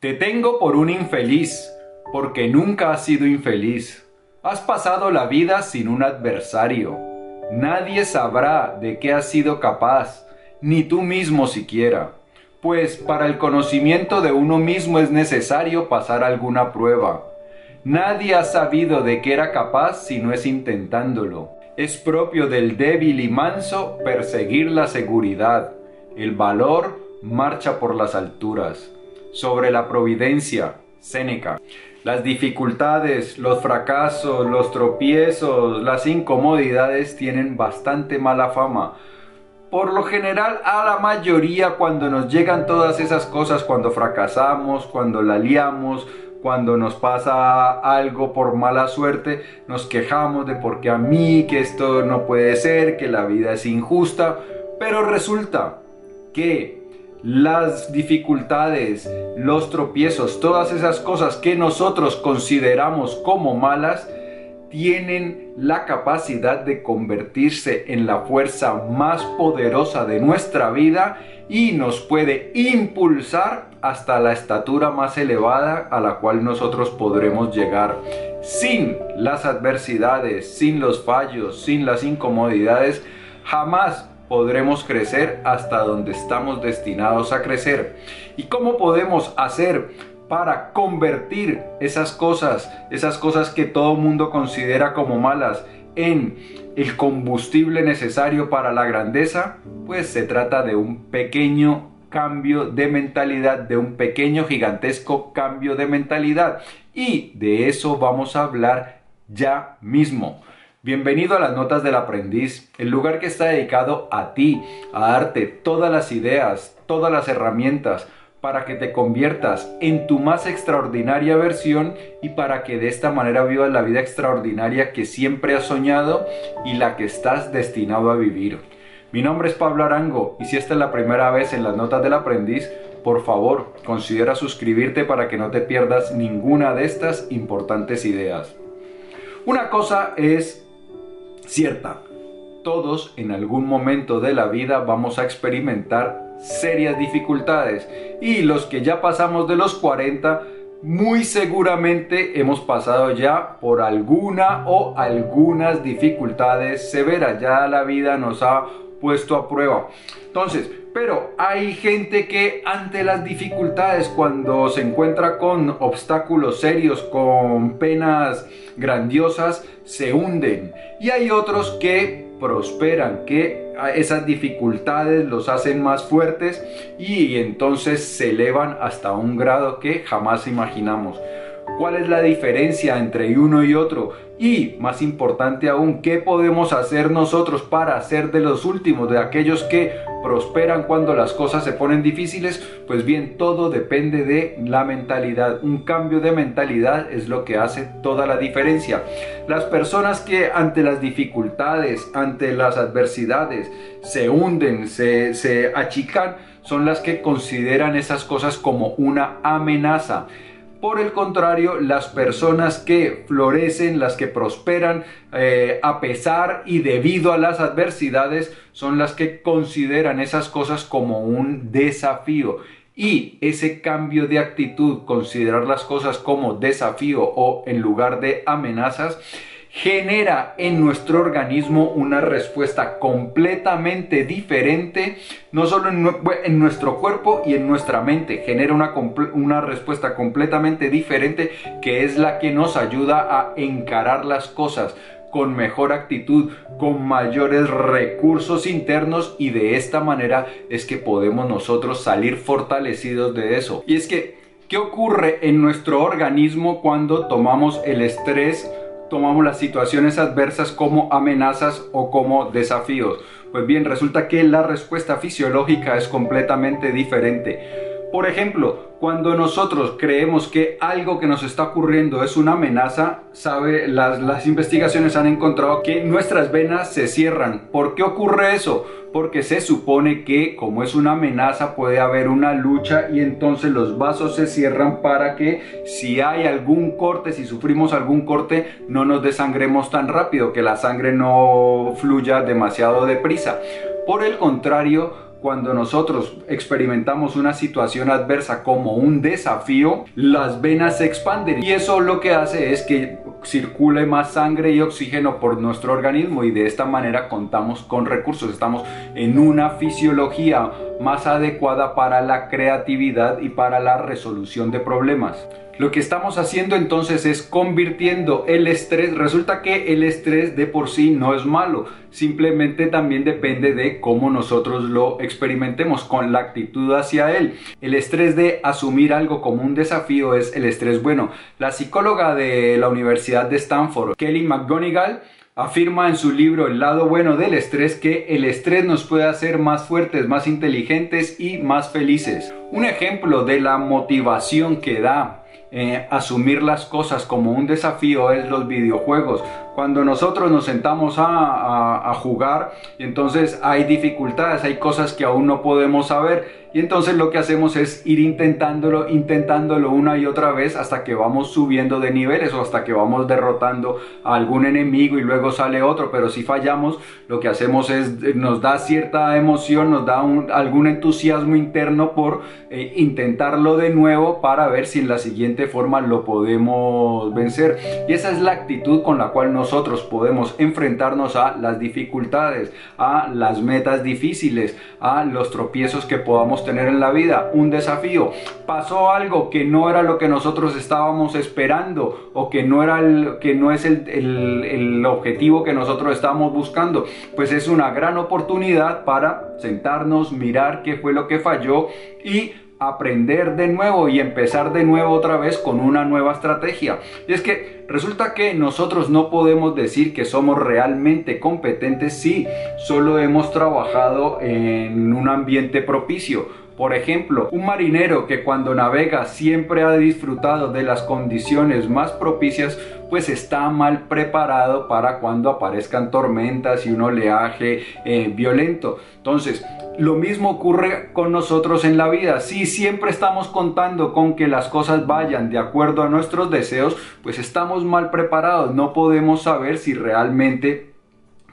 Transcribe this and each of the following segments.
Te tengo por un infeliz, porque nunca has sido infeliz. Has pasado la vida sin un adversario. Nadie sabrá de qué has sido capaz, ni tú mismo siquiera. Pues para el conocimiento de uno mismo es necesario pasar alguna prueba. Nadie ha sabido de qué era capaz si no es intentándolo. Es propio del débil y manso perseguir la seguridad. El valor marcha por las alturas sobre la providencia, Séneca. Las dificultades, los fracasos, los tropiezos, las incomodidades tienen bastante mala fama. Por lo general a la mayoría cuando nos llegan todas esas cosas, cuando fracasamos, cuando la liamos, cuando nos pasa algo por mala suerte, nos quejamos de por qué a mí, que esto no puede ser, que la vida es injusta, pero resulta que las dificultades, los tropiezos, todas esas cosas que nosotros consideramos como malas, tienen la capacidad de convertirse en la fuerza más poderosa de nuestra vida y nos puede impulsar hasta la estatura más elevada a la cual nosotros podremos llegar. Sin las adversidades, sin los fallos, sin las incomodidades, jamás podremos crecer hasta donde estamos destinados a crecer. ¿Y cómo podemos hacer para convertir esas cosas, esas cosas que todo mundo considera como malas, en el combustible necesario para la grandeza? Pues se trata de un pequeño cambio de mentalidad, de un pequeño gigantesco cambio de mentalidad. Y de eso vamos a hablar ya mismo. Bienvenido a las Notas del Aprendiz, el lugar que está dedicado a ti, a darte todas las ideas, todas las herramientas para que te conviertas en tu más extraordinaria versión y para que de esta manera vivas la vida extraordinaria que siempre has soñado y la que estás destinado a vivir. Mi nombre es Pablo Arango y si esta es la primera vez en las Notas del Aprendiz, por favor, considera suscribirte para que no te pierdas ninguna de estas importantes ideas. Una cosa es cierta. Todos en algún momento de la vida vamos a experimentar serias dificultades y los que ya pasamos de los 40 muy seguramente hemos pasado ya por alguna o algunas dificultades severas. Ya la vida nos ha puesto a prueba. Entonces, pero hay gente que ante las dificultades, cuando se encuentra con obstáculos serios, con penas grandiosas, se hunden. Y hay otros que prosperan, que esas dificultades los hacen más fuertes y entonces se elevan hasta un grado que jamás imaginamos cuál es la diferencia entre uno y otro y, más importante aún, qué podemos hacer nosotros para ser de los últimos, de aquellos que prosperan cuando las cosas se ponen difíciles, pues bien, todo depende de la mentalidad. Un cambio de mentalidad es lo que hace toda la diferencia. Las personas que ante las dificultades, ante las adversidades, se hunden, se, se achican, son las que consideran esas cosas como una amenaza. Por el contrario, las personas que florecen, las que prosperan eh, a pesar y debido a las adversidades, son las que consideran esas cosas como un desafío. Y ese cambio de actitud, considerar las cosas como desafío o en lugar de amenazas, genera en nuestro organismo una respuesta completamente diferente, no solo en, nuestro cuerpo y en nuestra mente, genera una, una respuesta completamente diferente que es la que nos ayuda a encarar las cosas con mejor actitud, con mayores recursos internos y de esta manera es que podemos nosotros salir fortalecidos de eso. Y es que, ¿qué ocurre en nuestro organismo cuando tomamos el estrés tomamos las situaciones adversas como amenazas o como desafíos. Pues bien, resulta que la respuesta fisiológica es completamente diferente. Por ejemplo, cuando nosotros creemos que algo que nos está ocurriendo es una amenaza, sabe, las, las, investigaciones han encontrado que nuestras venas se cierran. ¿Por qué ocurre eso? Porque se supone que como es una amenaza puede haber una lucha y entonces los vasos se cierran para que si hay algún corte, si sufrimos algún corte, no nos desangremos tan rápido, que la sangre no fluya demasiado deprisa. Por el contrario, cuando nosotros experimentamos una situación adversa como un desafío, las venas se expanden. Y eso lo que hace es que circule más sangre y oxígeno por nuestro organismo. Y de esta manera contamos con recursos, estamos en una fisiología más adecuada para la creatividad y para la resolución de problemas. Lo que estamos haciendo entonces es convirtiendo el estrés. Resulta que el estrés de por sí no es malo, simplemente también depende de cómo nosotros lo experimentemos, con la actitud hacia él. El estrés de asumir algo como un desafío es el estrés bueno. La psicóloga de la Universidad de Stanford, Kelly McGonigal, afirma en su libro El lado bueno del estrés que el estrés nos puede hacer más fuertes, más inteligentes y más felices. Un ejemplo de la motivación que da eh, asumir las cosas como un desafío es los videojuegos. Cuando nosotros nos sentamos a, a, jugar, entonces hay dificultades, hay cosas que aún no podemos saber y entonces lo que hacemos es ir intentándolo, intentándolo una y otra vez hasta que vamos subiendo de niveles o hasta que vamos derrotando a algún enemigo y luego sale otro. Pero si fallamos, lo que hacemos es, nos da cierta emoción, nos da algún entusiasmo interno por eh, intentarlo de nuevo para ver si en la siguiente forma lo podemos vencer. Y esa es la actitud con la cual nosotros podemos enfrentarnos a las dificultades, a las metas difíciles, a los tropiezos que podamos tener en la vida, un desafío. Pasó algo que no era lo que nosotros estábamos esperando o que no, era el, que no es el, el, el objetivo que nosotros estábamos buscando. Pues es una gran oportunidad para sentarnos, mirar qué fue lo que falló y aprender de nuevo y empezar de nuevo otra vez con una nueva estrategia. Y es que resulta que nosotros no podemos decir que somos realmente competentes si solo hemos trabajado en un ambiente propicio. Por ejemplo, un marinero que cuando navega siempre ha disfrutado de las condiciones más propicias, pues está mal preparado para cuando aparezcan tormentas y un oleaje eh, violento. Entonces, lo mismo ocurre con nosotros en la vida. Si siempre estamos contando con que las cosas vayan de acuerdo a nuestros deseos, pues estamos mal preparados. No podemos saber si realmente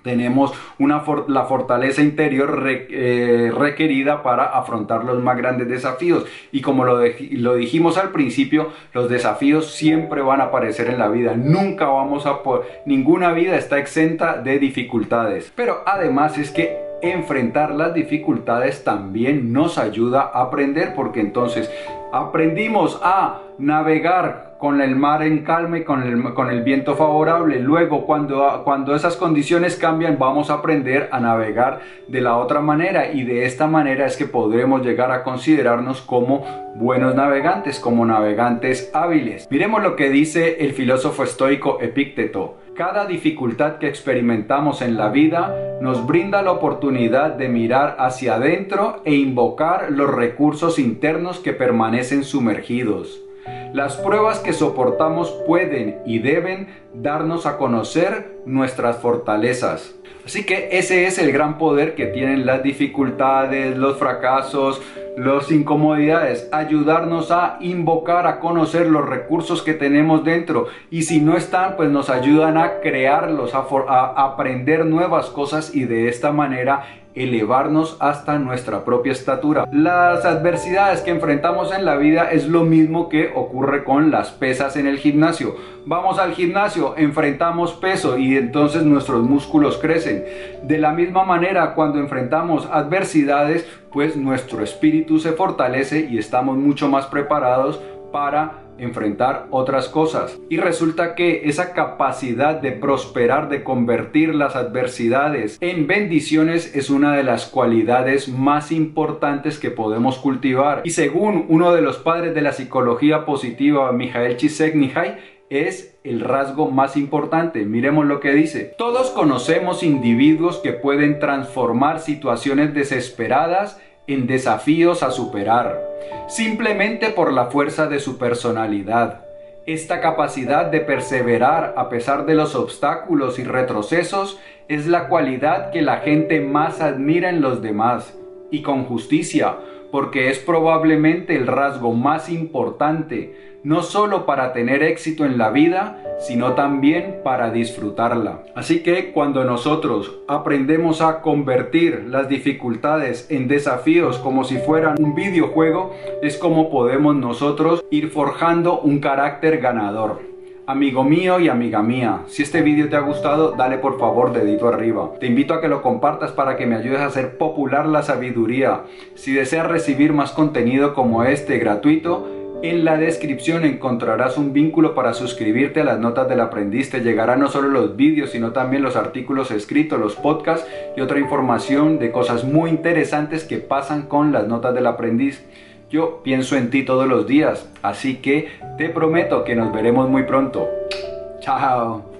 tenemos una la fortaleza interior eh, requerida para afrontar los más grandes desafíos. Y como lo, lo dijimos al principio, los desafíos siempre van a aparecer en la vida. Nunca vamos a poder, ninguna vida está exenta de dificultades. Pero además es que enfrentar las dificultades también nos ayuda a aprender porque entonces aprendimos a navegar con el mar en calma y con el, viento favorable. Luego, cuando, cuando esas condiciones cambian, vamos a aprender a navegar de la otra manera y de esta manera es que podremos llegar a considerarnos como buenos navegantes, como navegantes hábiles. Miremos lo que dice el filósofo estoico Epícteto. Cada dificultad que experimentamos en la vida nos brinda la oportunidad de mirar hacia adentro e invocar los recursos internos que permanecen sumergidos. Las pruebas que soportamos pueden y deben darnos a conocer nuestras fortalezas. Así que ese es el gran poder que tienen las dificultades, los fracasos, las incomodidades, ayudarnos a invocar, a conocer los recursos que tenemos dentro y si no están, pues nos ayudan a crearlos, a, a aprender nuevas cosas y de esta manera elevarnos hasta nuestra propia estatura. Las adversidades que enfrentamos en la vida es lo mismo que ocurre con las pesas en el gimnasio. Vamos al gimnasio, enfrentamos peso y entonces nuestros músculos crecen. De la misma manera, cuando enfrentamos adversidades, pues nuestro espíritu se fortalece y estamos mucho más preparados para enfrentar otras cosas. Y resulta que esa capacidad de prosperar, de convertir las adversidades en bendiciones es una de las cualidades más importantes que podemos cultivar. Y según uno de los padres de la psicología positiva, Mijael Csikszentmihalyi, es el rasgo más importante. Miremos lo que dice. Todos conocemos individuos que pueden transformar situaciones desesperadas en desafíos a superar, simplemente por la fuerza de su personalidad. Esta capacidad de perseverar a pesar de los obstáculos y retrocesos es la cualidad que la gente más admira en los demás, y con justicia, porque es probablemente el rasgo más importante, no solo para tener éxito en la vida, sino también para disfrutarla. Así que cuando nosotros aprendemos a convertir las dificultades en desafíos como si fueran un videojuego, es como podemos nosotros ir forjando un carácter ganador. Amigo mío y amiga mía, si este vídeo te ha gustado, dale por favor dedito arriba. Te invito a que lo compartas para que me ayudes a hacer popular la sabiduría. Si deseas recibir más contenido como este gratuito, en la descripción encontrarás un vínculo para suscribirte a las notas del aprendiz. Te llegarán no solo los vídeos, sino también los artículos escritos, los podcasts y otra información de cosas muy interesantes que pasan con las notas del aprendiz. Yo pienso en ti todos los días, así que te prometo que nos veremos muy pronto. Chao.